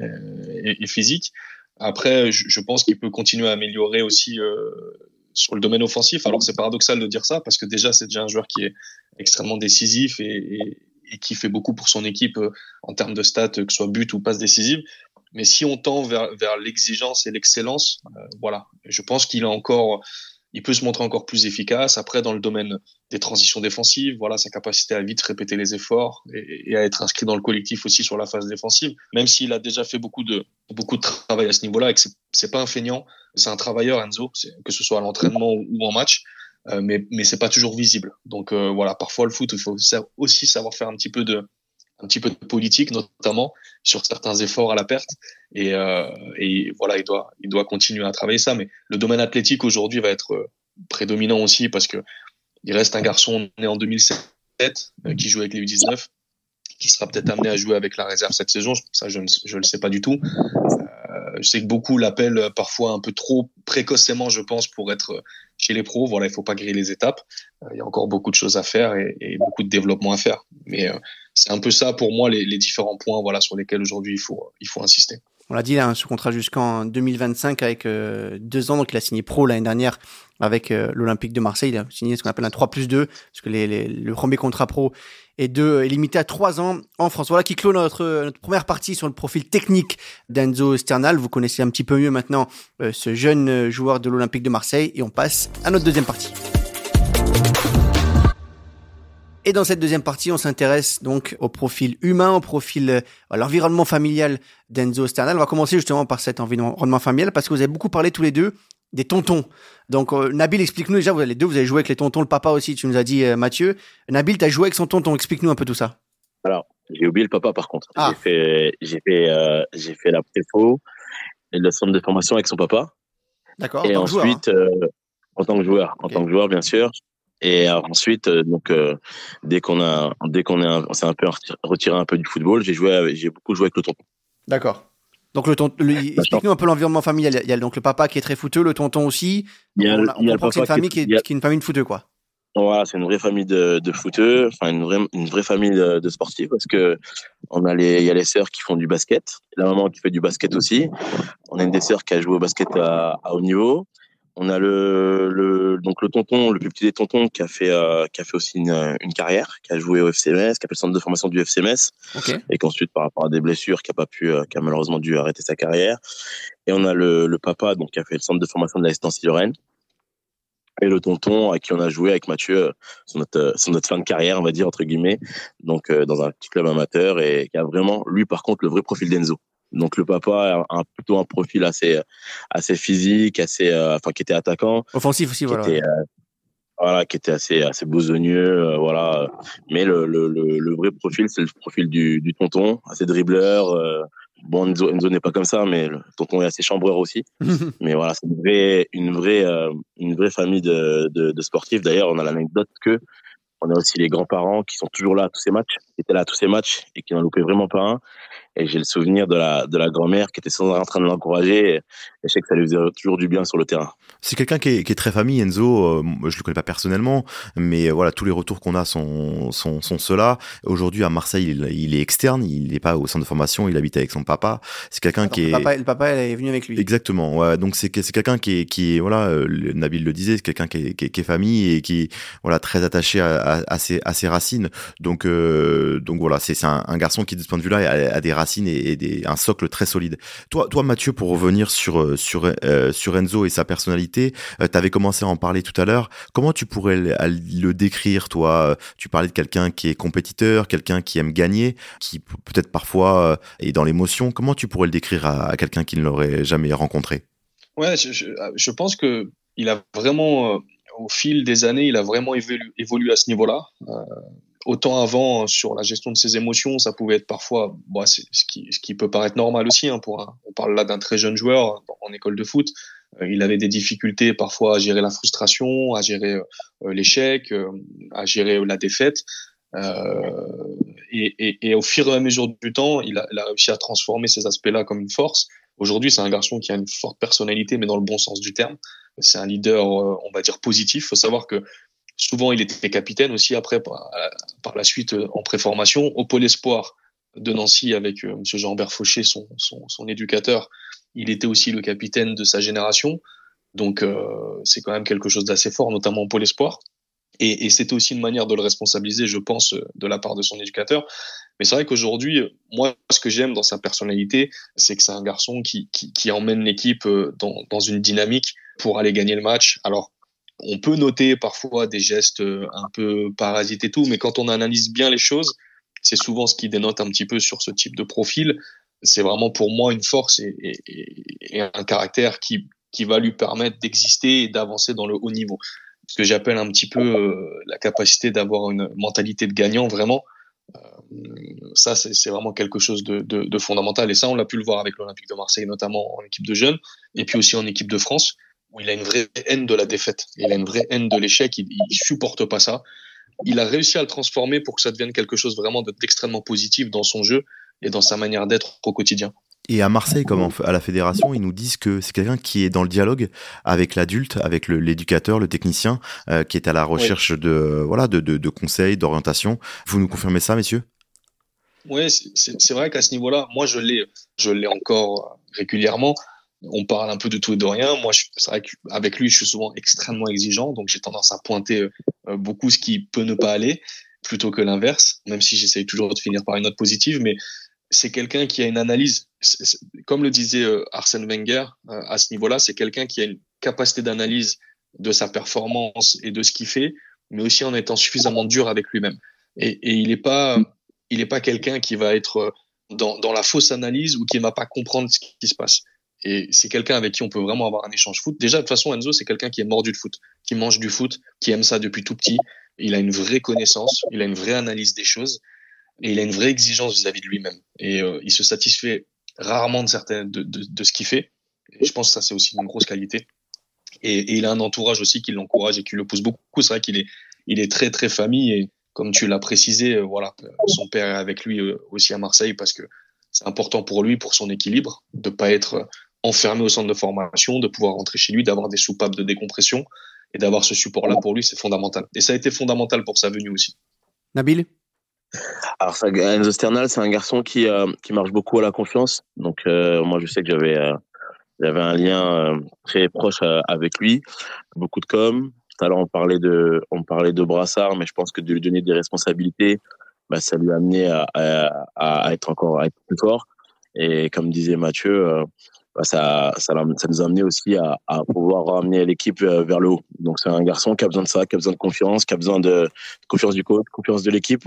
C: euh, et, physique. Après, je, pense qu'il peut continuer à améliorer aussi sur le domaine offensif. Alors c'est paradoxal de dire ça parce que déjà c'est déjà un joueur qui est extrêmement décisif et, et, qui fait beaucoup pour son équipe en termes de stats, que ce soit but ou passe décisive. Mais si on tend vers, vers l'exigence et l'excellence, euh, voilà, je pense qu'il a encore, il peut se montrer encore plus efficace. Après, dans le domaine des transitions défensives, voilà, sa capacité à vite répéter les efforts et, à être inscrit dans le collectif aussi sur la phase défensive. Même s'il a déjà fait beaucoup de beaucoup de travail à ce niveau-là et que c'est pas un feignant, c'est un travailleur Enzo, que ce soit à l'entraînement ou en match. Euh, mais mais c'est pas toujours visible. Donc euh, voilà, parfois le foot, il faut aussi savoir faire un petit peu de un petit peu de politique, notamment sur certains efforts à la perte. Et, euh, et voilà, il doit il doit continuer à travailler ça. Mais le domaine athlétique aujourd'hui va être euh, prédominant aussi parce que il reste un garçon né en 2007 euh, qui joue avec les U19 qui sera peut-être amené à jouer avec la réserve cette saison. Ça, je ne je le sais pas du tout. Euh, je sais que beaucoup l'appellent parfois un peu trop précocement, je pense, pour être chez les pros. Voilà, il faut pas griller les étapes. Euh, il y a encore beaucoup de choses à faire et, et beaucoup de développement à faire. Mais c'est un peu ça pour moi les, différents points, voilà, sur lesquels aujourd'hui il faut insister.
A: On l'a dit, là, ce contrat jusqu'en 2025 avec euh, deux ans. Donc, il a signé pro l'année dernière avec euh, l'Olympique de Marseille. Il a signé ce qu'on appelle un 3 plus 2, parce que le premier contrat pro est, de, est limité à trois ans en France. Voilà qui clôt notre, notre première partie sur le profil technique d'Enzo Sternal. Vous connaissez un petit peu mieux maintenant euh, ce jeune joueur de l'Olympique de Marseille. Et on passe à notre deuxième partie. Et dans cette deuxième partie, on s'intéresse donc au profil humain, au profil, euh, à l'environnement familial d'Enzo Sternal. On va commencer justement par cet environnement familial parce que vous avez beaucoup parlé tous les deux des tontons. Donc euh, Nabil, explique-nous déjà, vous les deux, vous avez joué avec les tontons, le papa aussi, tu nous as dit euh, Mathieu. Nabil, tu as joué avec son tonton, explique-nous un peu tout ça.
D: Alors, j'ai oublié le papa par contre. Ah. J'ai fait, j'ai fait, euh, j'ai fait la préfo et le centre de formation avec son papa.
A: D'accord.
D: Et ensuite, joueur, hein. en tant que joueur, en okay. tant que joueur bien sûr. Et ensuite, euh, donc euh, dès qu'on a, dès qu'on est, on s'est un peu retiré un peu du football, j'ai joué, j'ai beaucoup joué avec le tonton.
A: D'accord. Donc le tonton, explique-nous un peu l'environnement familial. Il y a donc le papa qui est très footeux, le tonton aussi.
D: Il y a,
A: on, on
D: il y a
A: comprend que c'est une famille qui est, qui, est, qui est, une famille de footeux, quoi.
D: Voilà, c'est une vraie famille de, de footeux, enfin une vraie, une vraie famille de, de, sportifs parce que on a les, il y a les sœurs qui font du basket, la maman qui fait du basket aussi. On a une des sœurs qui a joué au basket à, à haut niveau. On a le, le, donc le tonton, le plus petit des tontons, qui a fait euh, qui a fait aussi une, une, carrière, qui a joué au FCMS, qui a fait le centre de formation du FCMS,
A: okay.
D: et qu'ensuite par rapport à des blessures, qui a pas pu, euh, qui a malheureusement dû arrêter sa carrière. Et on a le, le papa, donc qui a fait le centre de formation de l'assistance Lorraine, et le tonton à qui on a joué avec Mathieu sur notre sur notre fin de carrière, on va dire entre guillemets, donc euh, dans un petit club amateur et qui a vraiment lui par contre le vrai profil d'Enzo. Donc le papa a un, plutôt un profil assez assez physique, assez euh, enfin qui était attaquant,
A: offensif aussi voilà.
D: Était, euh, voilà, qui était assez assez besogneux, euh, voilà. Mais le, le, le, le vrai profil, c'est le profil du, du tonton, assez dribbleur. Bon, Enzo, Enzo n'est pas comme ça, mais le tonton est assez chambreur aussi. mais voilà, c'est une vraie une vraie une vraie famille de, de, de sportifs. D'ailleurs, on a l'anecdote que on a aussi les grands-parents qui sont toujours là à tous ces matchs, qui étaient là à tous ces matchs et qui n'en loupaient vraiment pas un. Et j'ai le souvenir de la, de la grand-mère qui était sans arrêt en train de l'encourager. Et je sais que ça lui faisait toujours du bien sur le terrain.
B: C'est quelqu'un qui est, qui est, très famille, Enzo. Euh, je le connais pas personnellement, mais voilà, tous les retours qu'on a sont, sont, sont ceux-là. Aujourd'hui, à Marseille, il, il, est externe. Il n'est pas au centre de formation. Il habite avec son papa. C'est quelqu'un qui
A: le
B: est.
A: Papa, le papa, est venu avec lui.
B: Exactement. Ouais. Donc c'est c'est quelqu'un qui est, qui est voilà, euh, Nabil le disait, c'est quelqu'un qui est, qui, est, qui est famille et qui voilà très attaché à, à, à, ses, à ses racines. Donc euh, donc voilà, c'est un, un, garçon qui de ce point de vue-là a, a, des racines et, et un socle très solide. Toi, toi Mathieu, pour revenir sur euh, sur euh, sur Enzo et sa personnalité, euh, tu avais commencé à en parler tout à l'heure. Comment tu pourrais le, décrire, toi? Tu parlais de quelqu'un qui est compétiteur, quelqu'un qui aime gagner, qui peut-être parfois est dans l'émotion. Comment tu pourrais le décrire à, quelqu'un qui ne l'aurait jamais rencontré?
C: Ouais, je, je, pense que il a vraiment, au fil des années, il a vraiment évolué, évolué à ce niveau-là. Euh, autant avant sur la gestion de ses émotions, ça pouvait être parfois, bon, ce qui, ce qui peut paraître normal aussi. Hein, pour on parle là d'un très jeune joueur en école de foot. Euh, il avait des difficultés parfois à gérer la frustration, à gérer euh, l'échec, euh, à gérer la défaite. Et, au fur et à mesure du temps, il a, il a réussi à transformer ces aspects-là comme une force. Aujourd'hui, c'est un garçon qui a une forte personnalité, mais dans le bon sens du terme. C'est un leader, on va dire, positif. Il faut savoir que Souvent, il était capitaine aussi après, par, par la suite, en préformation. Au pôle espoir de Nancy, avec euh, M. Jean-Bert Fauché, son, son, éducateur, il était aussi le capitaine de sa génération. Donc, euh, c'est quand même quelque chose d'assez fort, notamment au pôle espoir. Et, c'était aussi une manière de le responsabiliser, je pense, de la part de son éducateur. Mais c'est vrai qu'aujourd'hui, moi, ce que j'aime dans sa personnalité, c'est que c'est un garçon qui, qui, qui emmène l'équipe euh, dans, dans une dynamique pour aller gagner le match. Alors, on peut noter parfois des gestes euh, un peu parasites et tout, mais quand on analyse bien les choses, c'est souvent ce qui dénote un petit peu sur ce type de profil. C'est vraiment pour moi une force et, un caractère qui, qui va lui permettre d'exister et d'avancer dans le haut niveau. Ce que j'appelle un petit peu euh, la capacité d'avoir une mentalité de gagnant, vraiment. Euh, ça, c'est vraiment quelque chose de, de, de, fondamental. Et ça, on l'a pu le voir avec l'Olympique de Marseille, notamment en équipe de jeunes, et puis aussi en équipe de France où il a une vraie haine de la défaite, il a une vraie haine de l'échec, il, il supporte pas ça. Il a réussi à le transformer pour que ça devienne quelque chose vraiment d'extrêmement positif dans son jeu et dans sa manière d'être au quotidien.
B: Et à Marseille, comme à la fédération, ils nous disent que c'est quelqu'un qui est dans le dialogue avec l'adulte, avec l'éducateur, le, le, technicien, euh, qui est à la recherche oui. de voilà de, de, de conseils, d'orientation. Vous nous confirmez ça, messieurs?
C: Oui, c'est vrai qu'à ce niveau-là, moi je l'ai, je l'ai encore régulièrement on parle un peu de tout et de rien. Moi, c'est vrai qu'avec lui, je suis souvent extrêmement exigeant, donc j'ai tendance à pointer euh, beaucoup ce qui peut ne pas aller, plutôt que l'inverse, même si j'essaye toujours de finir par une note positive, mais c'est quelqu'un qui a une analyse, comme le disait euh, Arsène Wenger euh, à ce niveau-là, c'est quelqu'un qui a une capacité d'analyse de sa performance et de ce qu'il fait, mais aussi en étant suffisamment dur avec lui-même. Et, il n'est pas, il pas quelqu'un qui va être dans, dans la fausse analyse ou qui ne va pas comprendre ce qui se passe. Et c'est quelqu'un avec qui on peut vraiment avoir un échange foot. Déjà, de toute façon, Enzo, c'est quelqu'un qui est mordu de foot, qui mange du foot, qui aime ça depuis tout petit. Il a une vraie connaissance, il a une vraie analyse des choses et il a une vraie exigence vis-à-vis -vis de lui-même. Et euh, il se satisfait rarement de, certaines, de, de, de ce qu'il fait. Je pense que ça, c'est aussi une grosse qualité. Et, il a un entourage aussi qui l'encourage et qui le pousse beaucoup. C'est vrai qu'il est, il est très, très famille. Et comme tu l'as précisé, euh, voilà, son père est avec lui euh, aussi à Marseille parce que c'est important pour lui, pour son équilibre, de pas être enfermé au centre de formation, de pouvoir rentrer chez lui, d'avoir des soupapes de décompression et d'avoir ce support-là pour lui, c'est fondamental. Et ça a été fondamental pour sa venue aussi.
A: Nabil?
D: Alors, ça, Enzo Sternal, c'est un garçon qui, euh, qui marche beaucoup à la confiance. Donc, euh, moi, je sais que j'avais euh, j'avais un lien très proche avec lui. Beaucoup de com. Tout à l'heure, on parlait de, on parlait de Brassard, mais je pense que de lui donner des responsabilités, bah, ça lui a amené à, à, à, être encore à être plus fort. Et comme disait Mathieu, ça, ça, ça, nous a amené aussi à, à pouvoir ramener l'équipe vers le haut. Donc c'est un garçon qui a besoin de ça, qui a besoin de confiance, qui a besoin de confiance du coach, confiance de l'équipe.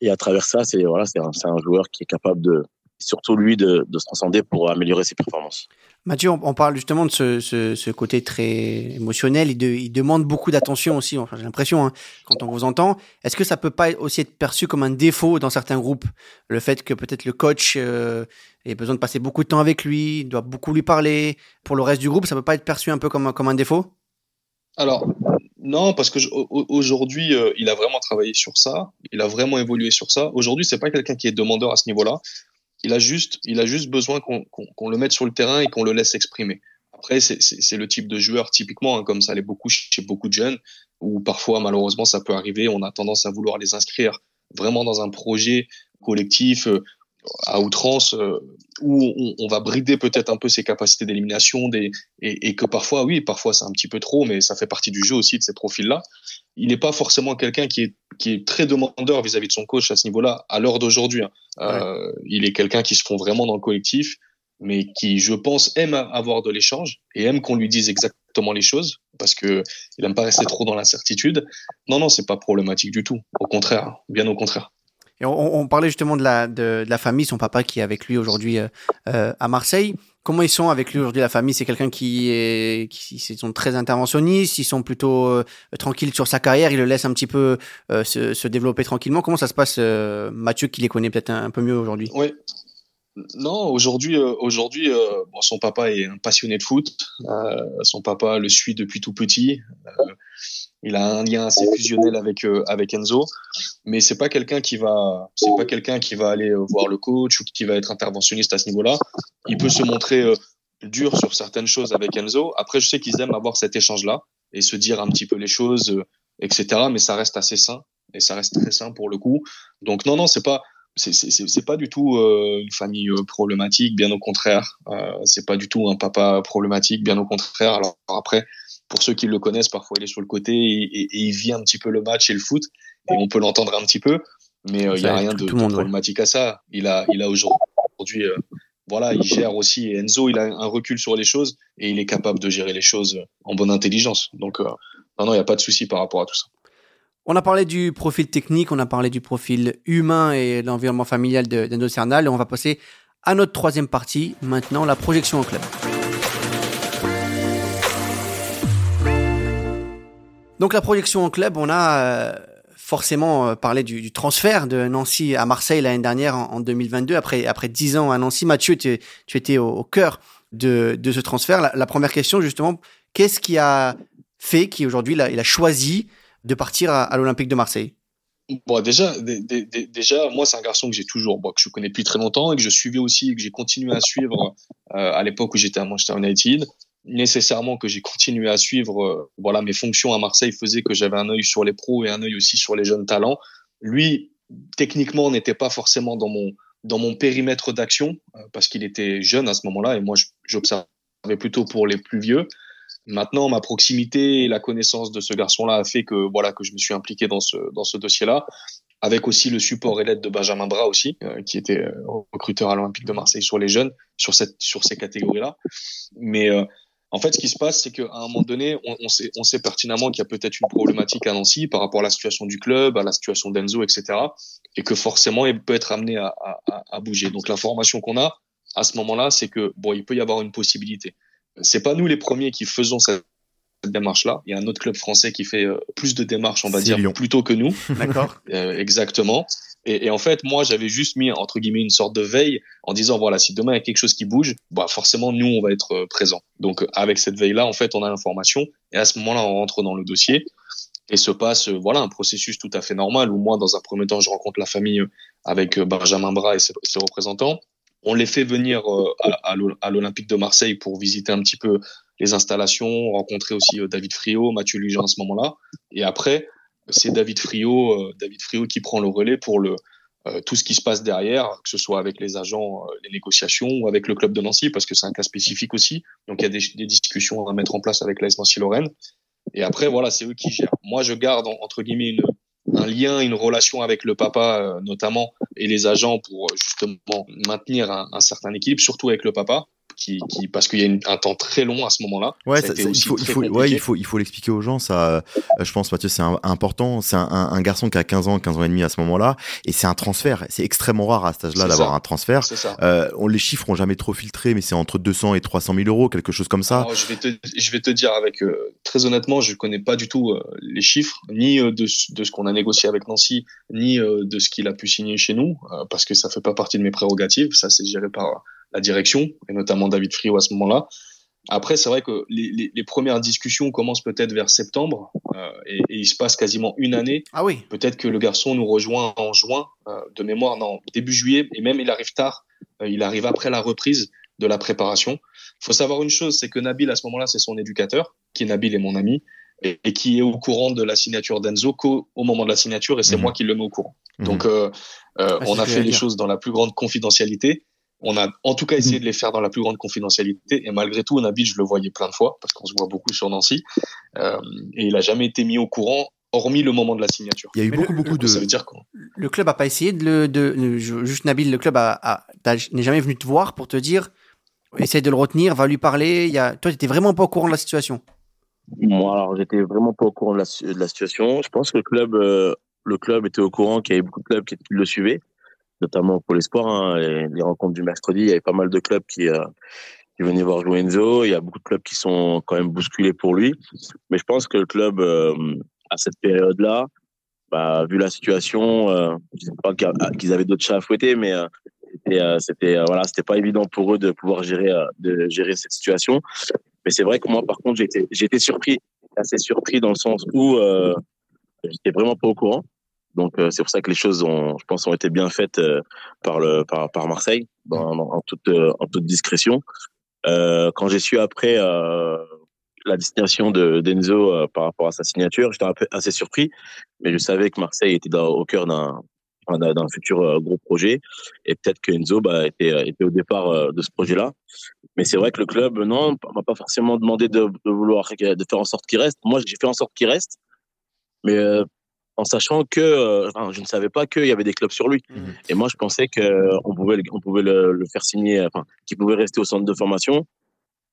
D: Et à travers ça, c'est voilà, c'est un, un joueur qui est capable de, surtout lui, de, de se transcender pour améliorer ses performances.
A: Mathieu, on, parle justement de ce, ce, ce côté très émotionnel. Il, de, il demande beaucoup d'attention aussi. Enfin, j'ai l'impression hein, quand on vous entend. Est-ce que ça peut pas aussi être perçu comme un défaut dans certains groupes, le fait que peut-être le coach euh, ait besoin de passer beaucoup de temps avec lui, doit beaucoup lui parler. Pour le reste du groupe, ça peut pas être perçu un peu comme comme un défaut?
C: Alors non, parce que aujourd'hui, euh, il a vraiment travaillé sur ça. Il a vraiment évolué sur ça. Aujourd'hui, c'est pas quelqu'un qui est demandeur à ce niveau-là. Il a juste, il a juste besoin qu'on le mette sur le terrain et qu'on le laisse exprimer. Après, c'est le type de joueur typiquement, hein, comme ça l'est beaucoup chez beaucoup de jeunes, où parfois malheureusement ça peut arriver, on a tendance à vouloir les inscrire vraiment dans un projet collectif euh, à outrance euh, où on, va brider peut-être un peu ses capacités d'élimination des et, que parfois oui parfois c'est un petit peu trop mais ça fait partie du jeu aussi de ces profils là il n'est pas forcément quelqu'un qui est qui est très demandeur vis-à-vis de son coach à ce niveau-là à l'heure d'aujourd'hui hein. euh, il est quelqu'un qui se fond vraiment dans le collectif mais qui je pense aime avoir de l'échange et aime qu'on lui dise exactement les choses parce que il aime pas rester trop dans l'incertitude non non c'est pas problématique du tout au contraire bien au contraire
A: et on, parlait justement de la, de, la famille, son papa qui est avec lui aujourd'hui euh, euh, à Marseille. Comment ils sont avec lui aujourd'hui, la famille? C'est quelqu'un qui, est, qui sont très interventionnistes, ils sont plutôt euh, tranquilles sur sa carrière, ils le laissent un petit peu se, se, développer tranquillement. Comment ça se passe, Mathieu, qui les connaît peut-être un, peu mieux aujourd'hui?
C: Oui. Non, aujourd'hui, aujourd'hui, bon, son papa est un passionné de foot. son papa le suit depuis tout petit il a un lien assez fusionnel avec euh, avec Enzo, mais c'est pas quelqu'un qui va c'est pas quelqu'un qui va aller euh, voir le coach ou qui va être interventionniste à ce niveau-là. Il peut se montrer euh, dur sur certaines choses avec Enzo. Après, je sais qu'ils aiment avoir cet échange-là et se dire un petit peu les choses, etc. Mais ça reste assez sain et ça reste très sain pour le coup. Donc non, non, c'est pas c'est pas du tout une famille problématique, bien au contraire. Euh, c'est pas du tout un papa problématique, bien au contraire. Alors après, pour ceux qui le connaissent, parfois il est sur le côté et, il vit un petit peu le match et le foot, et on peut l'entendre un petit peu, mais euh, il n'y a rien de, problématique à ça. Il a, il a aujourd'hui, euh, voilà, il gère aussi. Enzo, il a un recul sur les choses et il est capable de gérer les choses en bonne intelligence. Donc, euh, non, non, il n'y a pas de souci par rapport à tout ça.
A: On a parlé du profil technique, on a parlé du profil humain et l'environnement familial d'Enzo Cernal, et on va passer à notre troisième partie, maintenant la projection en club. Donc la projection en club, on a euh, forcément euh, parlé du, transfert de Nancy à Marseille l'année dernière en, 2022. Après après dix ans à Nancy, Mathieu, tu, étais au, cœur de, ce transfert. La, première question justement, qu'est-ce qui a fait qu'aujourd'hui il, a choisi de partir à, l'Olympique de Marseille?
C: Bon, déjà, déjà, moi, c'est un garçon que j'ai toujours, que je connais depuis très longtemps et que je suivais aussi, et que j'ai continué à suivre euh, à l'époque où j'étais à Manchester United nécessairement que j'ai continué à suivre. Euh, voilà, mes fonctions à Marseille faisaient que j'avais un œil sur les pros et un œil aussi sur les jeunes talents. Lui, techniquement, n'était pas forcément dans mon dans mon périmètre d'action euh, parce qu'il était jeune à ce moment-là et moi j'observais plutôt pour les plus vieux. Maintenant, ma proximité et la connaissance de ce garçon-là a fait que voilà que je me suis impliqué dans ce dans ce dossier-là, avec aussi le support et l'aide de Benjamin Bras aussi, euh, qui était recruteur à l'Olympique de Marseille sur les jeunes, sur cette sur ces catégories-là. Mais en fait, ce qui se passe, c'est qu'à un moment donné, on, on, sait, on sait pertinemment qu'il y a peut-être une problématique à Nancy par rapport à la situation du club, à la situation d'Enzo, etc. Et que forcément, il peut être amené à, à, à bouger. Donc, l'information qu'on a à ce moment-là, c'est que bon, il peut y avoir une possibilité. C'est pas nous les premiers qui faisons cette démarche-là. Il y a un autre club français qui fait euh, plus de démarches, on va dire, plutôt que nous.
A: D'accord.
C: Euh, exactement. Et, et, en fait, moi, j'avais juste mis entre guillemets une sorte de veille en disant voilà, si demain il y a quelque chose qui bouge, bah forcément nous on va être euh, présents. Donc avec cette veille là, en fait, on a l'information et à ce moment-là, on rentre dans le dossier et se passe euh, voilà un processus tout à fait normal où moi, dans un premier temps, je rencontre la famille euh, avec Benjamin Bras et ses, représentants. On les fait venir à, à l'Olympique de Marseille pour visiter un petit peu les installations, rencontrer aussi David Friot, Mathieu Lujan à ce moment-là. Et après, c'est David Friot, euh, David Friot qui prend le relais pour le, euh, tout ce qui se passe derrière, que ce soit avec les agents, euh, les négociations ou avec le club de Nancy, parce que c'est un cas spécifique aussi. Donc il y a des, des discussions à mettre en place avec l'AS Nancy-Lorraine. Et après, voilà, c'est eux qui gèrent. Moi, je garde, entre guillemets, une, un lien, une relation avec le papa, notamment, et les agents pour justement maintenir un, un certain équilibre, surtout avec le papa qui, parce qu'il y a un temps très long à ce moment-là.
B: Ouais, ça, il faut, il faut, ouais, il faut, il faut l'expliquer aux gens. Ça, euh, je pense, Mathieu, c'est important. C'est un, un, garçon qui a 15 ans, 15 ans et demi à ce moment-là, et c'est un transfert. C'est extrêmement rare à cet âge-là d'avoir un transfert. Euh, on les chiffres ont jamais trop filtré, mais c'est entre 200 et 300 000 euros, quelque chose comme ça.
C: je vais te, je vais te dire avec euh, très honnêtement, je connais pas du tout euh, les chiffres, ni de, de ce qu'on a négocié avec Nancy, ni de ce qu'il a pu signer chez nous, parce que ça fait pas partie de mes prérogatives. Ça, c'est géré par la direction, et notamment David Friot à ce moment-là. Après, c'est vrai que les, les, premières discussions commencent peut-être vers septembre euh, et, et, il se passe quasiment une année.
A: Ah oui.
C: Peut-être que le garçon nous rejoint en juin, euh, de mémoire, non, début juillet, et même il arrive tard il arrive après la reprise de la préparation. Il faut savoir une chose, c'est que Nabil, à ce moment-là, c'est son éducateur, qui Nabil est mon ami, et, qui est au courant de la signature d'Enzo qu'au moment de la signature, et c'est mhm. moi qui le mets au courant. Mhm. Donc, euh, euh, ah, on a fait les choses dans la plus grande confidentialité. On a en tout cas essayé mhm. de les faire dans la plus grande confidentialité. Et malgré tout, Nabil, je le voyais plein de fois, parce qu'on se voit beaucoup sur Nancy. Euh, et il a jamais été mis au courant hormis le moment de la signature.
A: Il y a eu beaucoup, beaucoup de.
C: Ça veut dire quoi
A: Le club a pas essayé de le, de, juste Nabil, le club a, n'est jamais venu te voir pour te dire, essaye de le retenir, va lui parler. Il y a, toi, tu étais vraiment pas au courant de la situation.
D: Moi, alors, j'étais vraiment pas au courant de la, situation. Je pense que le club, euh, le club était au courant qu'il y avait beaucoup de clubs qui, le suivaient, notamment pour l'espoir. Hein, les, rencontres du mercredi, il y avait pas mal de clubs qui, euh, qui venaient voir jouer. Il y a beaucoup de clubs qui sont quand même bousculés pour lui. Mais je pense que le club, euh, à cette période-là, bah, vu la situation, euh, je sais pas qu'ils avaient d'autres chats à fouetter, mais c'était, voilà, c'était pas évident pour eux de pouvoir gérer, de gérer cette situation. Mais c'est vrai que moi, par contre, j'étais surpris, assez surpris dans le sens où j'étais vraiment pas au courant. Donc c'est pour ça que les choses ont, je pense, ont été bien faites par le par, par Marseille, dans, en toute en toute discrétion. quand j'ai su après la destination de d'Enzo euh, par rapport à sa signature. J'étais un peu assez surpris, mais je savais que Marseille était au cœur d'un d'un futur euh, gros projet et peut-être que Enzo bah, était, euh, était au départ de ce projet-là. Mais c'est vrai que le club, non, m'a pas forcément demandé de, de, vouloir de faire en sorte qu'il reste. Moi, j'ai fait en sorte qu'il reste, mais en sachant que je ne savais pas qu'il y avait des clubs sur lui. Mmh. Et moi, je pensais que on pouvait, on pouvait le, le faire signer, enfin, qu'il pouvait rester au centre de formation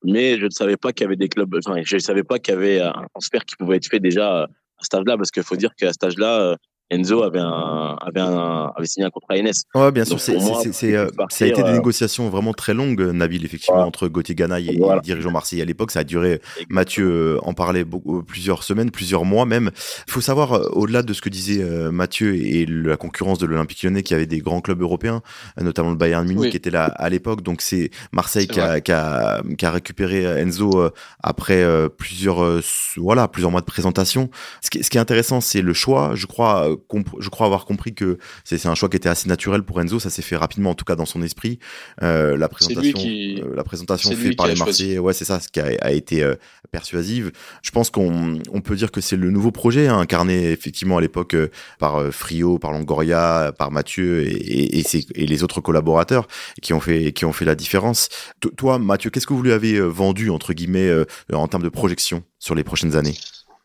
D: mais je ne savais pas qu'il y avait des clubs, enfin, je ne savais pas qu'il y avait un transfert qui pouvait être fait déjà à ce stade-là, parce qu'il faut dire qu'à ce stade-là, euh, Enzo avait, un, avait, un, avait signé un contrat NS.
B: Ouais, bien sûr, c'est, c'est, euh, ça a été des euh, négociations vraiment très longues, Nabil, effectivement, entre Gauthier Ganaï et, le dirigeant Marseille à l'époque. Ça a duré, Mathieu euh, en parlait beaucoup, plusieurs semaines, plusieurs mois même. Il faut savoir, au-delà de ce que disait Mathieu et la concurrence de l'Olympique lyonnais, qui avait des grands clubs européens, notamment le Bayern Munich, qui était là à l'époque. Donc c'est Marseille qui a, qui, a, qui a, récupéré Enzo après plusieurs, voilà, plusieurs mois de présentation. Ce qui, ce qui est intéressant, c'est le choix, je crois, je crois avoir compris que c'est un choix qui était assez naturel pour Enzo. Ça s'est fait rapidement, en tout cas dans son esprit. Euh, la présentation, euh, la présentation faite par les Marseillais, ouais, c'est ça, ce qui a, été euh, persuasive. Je pense qu'on on peut dire que c'est le nouveau projet hein, incarné effectivement à l'époque par Frio, par Longoria, par Mathieu et, et, et, les autres collaborateurs qui ont fait qui ont fait la différence. toi, Mathieu, qu'est-ce que vous lui avez vendu entre guillemets en termes de projection sur les prochaines années?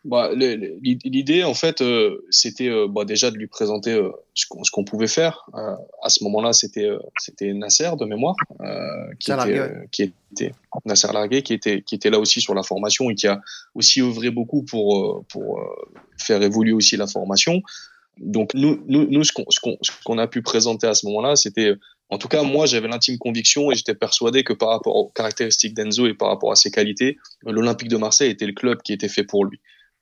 C: Bah, L'idée, en fait, euh, c'était euh, bah, déjà de lui présenter euh, ce qu'on pouvait faire. à ce moment-là, c'était c'était Nasser de mémoire, qui, était, qui était Nasser Largué, qui était qui était là aussi sur la formation et qui a aussi œuvré beaucoup pour pour faire évoluer aussi la formation. Donc nous, nous, nous ce qu'on a pu présenter à ce moment-là, c'était en tout cas, moi, j'avais l'intime conviction et j'étais persuadé que par rapport aux caractéristiques d'Enzo et par rapport à ses qualités, l'Olympique de Marseille était le club qui était fait pour lui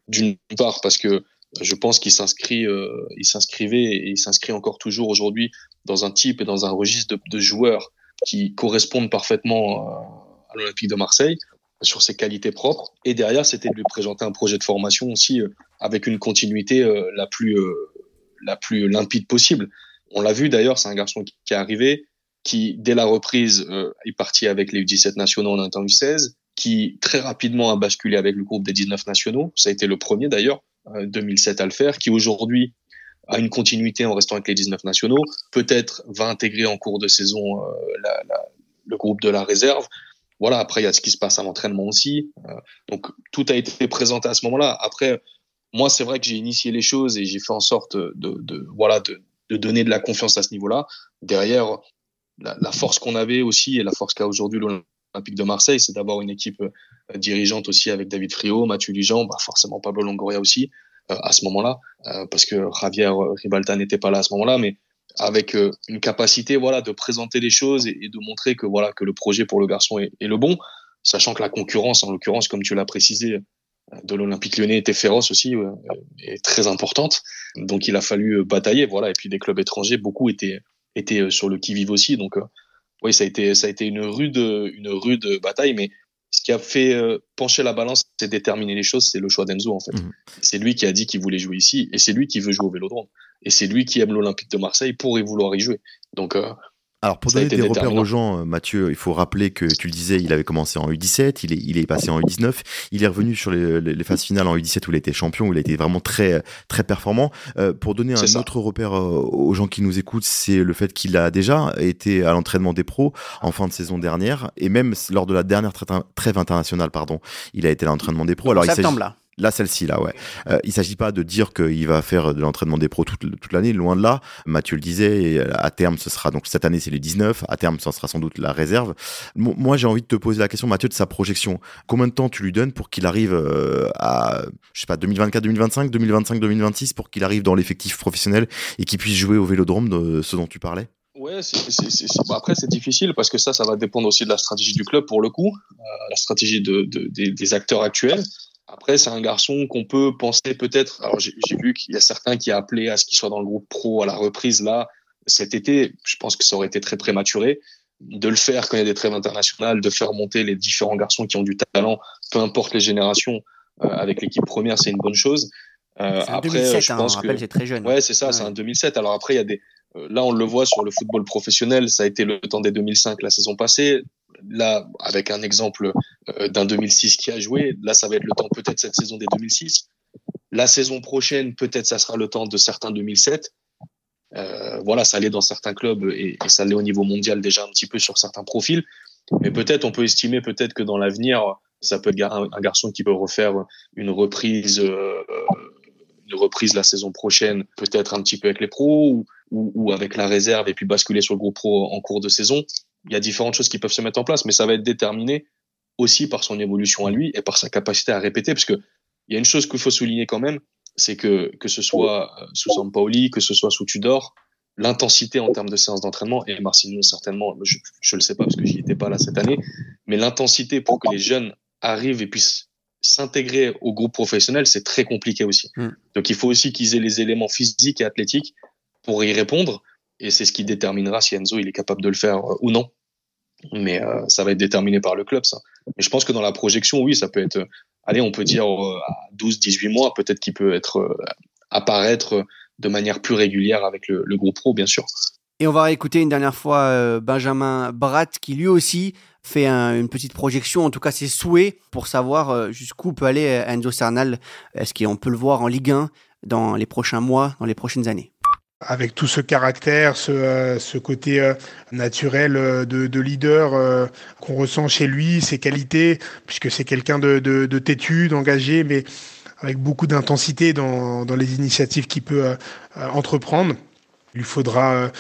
C: d'une part parce que je pense qu'il s'inscrit, euh, il s'inscrivait et il s'inscrit encore toujours aujourd'hui dans un type et dans un registre de, joueurs qui correspondent parfaitement à, l'Olympique de Marseille sur ses qualités propres. Et derrière, c'était de lui présenter un projet de formation aussi euh, avec une continuité euh, la plus la plus limpide possible. On l'a vu d'ailleurs, c'est un garçon qui, est arrivé, qui dès la reprise est parti avec les U17 nationaux en temps U16 qui très rapidement a basculé avec le groupe des 19 nationaux. Ça a été le premier d'ailleurs, 2007 euh, à le faire, qui aujourd'hui a une continuité en restant avec les 19 nationaux. Peut-être va intégrer en cours de saison euh, le groupe de la réserve. Voilà, après, il y a ce qui se passe à l'entraînement aussi. Euh, donc, tout a été présenté à ce moment-là. Après, moi, c'est vrai que j'ai initié les choses et j'ai fait en sorte de, voilà, de, donner de la confiance à ce niveau-là. Derrière, la, la force qu'on avait aussi et la force qu'a aujourd'hui Olympique de Marseille, c'est d'avoir une équipe euh, dirigeante aussi avec David Frio, Mathieu Lijan, bah forcément Pablo Longoria aussi euh, à ce moment-là, euh, parce que Javier Ribalta n'était pas là à ce moment-là, mais avec une capacité voilà de présenter les choses et, de montrer que voilà que le projet pour le garçon est, le bon, sachant que la concurrence, en l'occurrence, comme tu l'as précisé, de l'Olympique Lyonnais était féroce aussi et très importante. Donc il a fallu batailler, voilà. Et puis des clubs étrangers, beaucoup étaient étaient sur le qui vive aussi. Donc oui, ça a été, ça a été une rude, une rude bataille, mais ce qui a fait euh, pencher la balance et déterminer les choses, c'est le choix d'Enzo, en fait. Mhm. C'est lui qui a dit qu'il voulait jouer ici, et c'est lui qui veut jouer au Vélodrome. Et c'est lui qui aime l'Olympique de Marseille pour y vouloir y jouer. Donc, euh,
B: Alors pour donner des repères aux gens, euh, Mathieu, il faut rappeler que tu le disais, il avait commencé en U17, il est, il est passé en U19, il est revenu sur les, les, phases finales en U17 où il était champion, où il a été vraiment très très performant. Euh, pour donner un autre repère euh, aux gens qui nous écoutent, c'est le fait qu'il a déjà été à l'entraînement des pros en fin de saison dernière et même lors de la dernière trêve internationale, pardon, il a été à l'entraînement des pros.
A: Alors septembre là.
B: Là, celle-ci, là, ouais. Euh, il s'agit pas de dire qu'il va faire de l'entraînement des pros toute, toute l'année, loin de là. Mathieu le disait, et à terme, ce sera donc cette année, c'est les 19. À terme, ce sera sans doute la réserve. Moi, j'ai envie de te poser la question, Mathieu, de sa projection. Combien de temps tu lui donnes pour qu'il arrive euh, à, je sais pas, 2024-2025, 2025-2026, pour qu'il arrive dans l'effectif professionnel et qu'il puisse jouer au Vélodrome, de ce dont tu parlais?
C: Ouais, après c'est difficile parce que ça, ça va dépendre aussi de la stratégie du club pour le coup, euh, la stratégie de, de, des, des, acteurs actuels. Après, c'est un garçon qu'on peut penser peut-être. Alors, j'ai vu qu'il y a certains qui ont appelé à ce qu'il soit dans le groupe pro à la reprise là cet été. Je pense que ça aurait été très prématuré de le faire quand il y a des trêves internationales, de faire monter les différents garçons qui ont du talent, peu importe les générations, euh, avec l'équipe première, c'est une bonne chose.
A: Euh, après, 2007, je hein, pense que c'est très jeune.
C: Ouais, c'est ça, c'est un 2007. Alors après, il y a des. Euh, là, on le voit sur le football professionnel, ça a été le temps des 2005 la saison passée là, avec un exemple euh, d'un 2006 qui a joué, là, ça va être le temps peut-être cette saison des 2006. La saison prochaine, peut-être ça sera le temps de certains 2007. Euh, voilà, ça allait dans certains clubs et, ça allait au niveau mondial déjà un petit peu sur certains profils. Mais peut-être on peut estimer peut-être que dans l'avenir, ça peut être un, garçon qui peut refaire une reprise, euh, une reprise la saison prochaine, peut-être un petit peu avec les pros ou, avec la réserve et puis basculer sur le groupe pro en cours de saison. Il y a différentes choses qui peuvent se mettre en place, mais ça va être déterminé aussi par son évolution à lui et par sa capacité à répéter, parce que il y a une chose qu'il faut souligner quand même, c'est que que ce soit euh, sous Sampaoli, que ce soit sous Tudor, l'intensité en termes de séances d'entraînement, et Marcinho certainement, je ne le sais pas parce que j'y étais pas là cette année, mais l'intensité pour que les jeunes arrivent et puissent s'intégrer au groupe professionnel, c'est très compliqué aussi. Mm. Donc il faut aussi qu'ils aient les éléments physiques et athlétiques pour y répondre et c'est ce qui déterminera si Enzo il est capable de le faire euh, ou non. Mais euh, ça va être déterminé par le club, ça. Mais je pense que dans la projection, oui, ça peut être, allez, on peut dire euh, à 12, 18 mois, peut-être qu'il peut être apparaître de manière plus régulière avec le, groupe pro, bien sûr.
A: Et on va réécouter une dernière fois Benjamin Bratt qui lui aussi fait une petite projection, en tout cas ses souhaits pour savoir jusqu'où peut aller Enzo Cernal. Est-ce qu'on peut le voir en Ligue 1 dans les prochains mois, dans les prochaines années?
E: Avec tout ce caractère, ce, euh, côté euh, naturel euh, de, de leader qu'on ressent chez lui, ses qualités, puisque c'est quelqu'un de, têtu, d'engagé, mais avec beaucoup d'intensité dans les initiatives qu'il peut entreprendre. Il faudra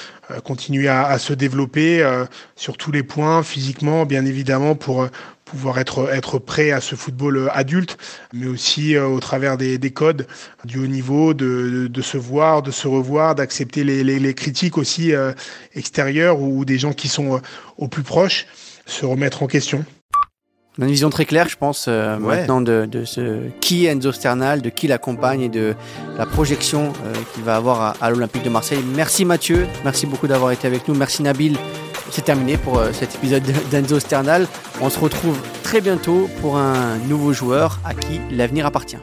E: continuer à, se développer sur tous les points, physiquement, bien évidemment, pour pouvoir être, prêt à ce football euh, adulte, mais aussi euh, au travers des, des, codes du haut niveau, de, se voir, de se revoir, d'accepter les, critiques aussi euh, extérieures ou des gens qui sont au plus proches, se remettre en question.
A: On a une vision très claire, je pense, maintenant de, de, ce qui est Enzo Sternal, de qui l'accompagne et de la projection qu'il va avoir à, à l'Olympique de Marseille. Merci Mathieu, merci beaucoup d'avoir été avec nous. Merci Nabil c'est terminé pour euh, cet épisode d'Enzo Sternal. On se retrouve très bientôt pour un nouveau joueur à qui l'avenir appartient.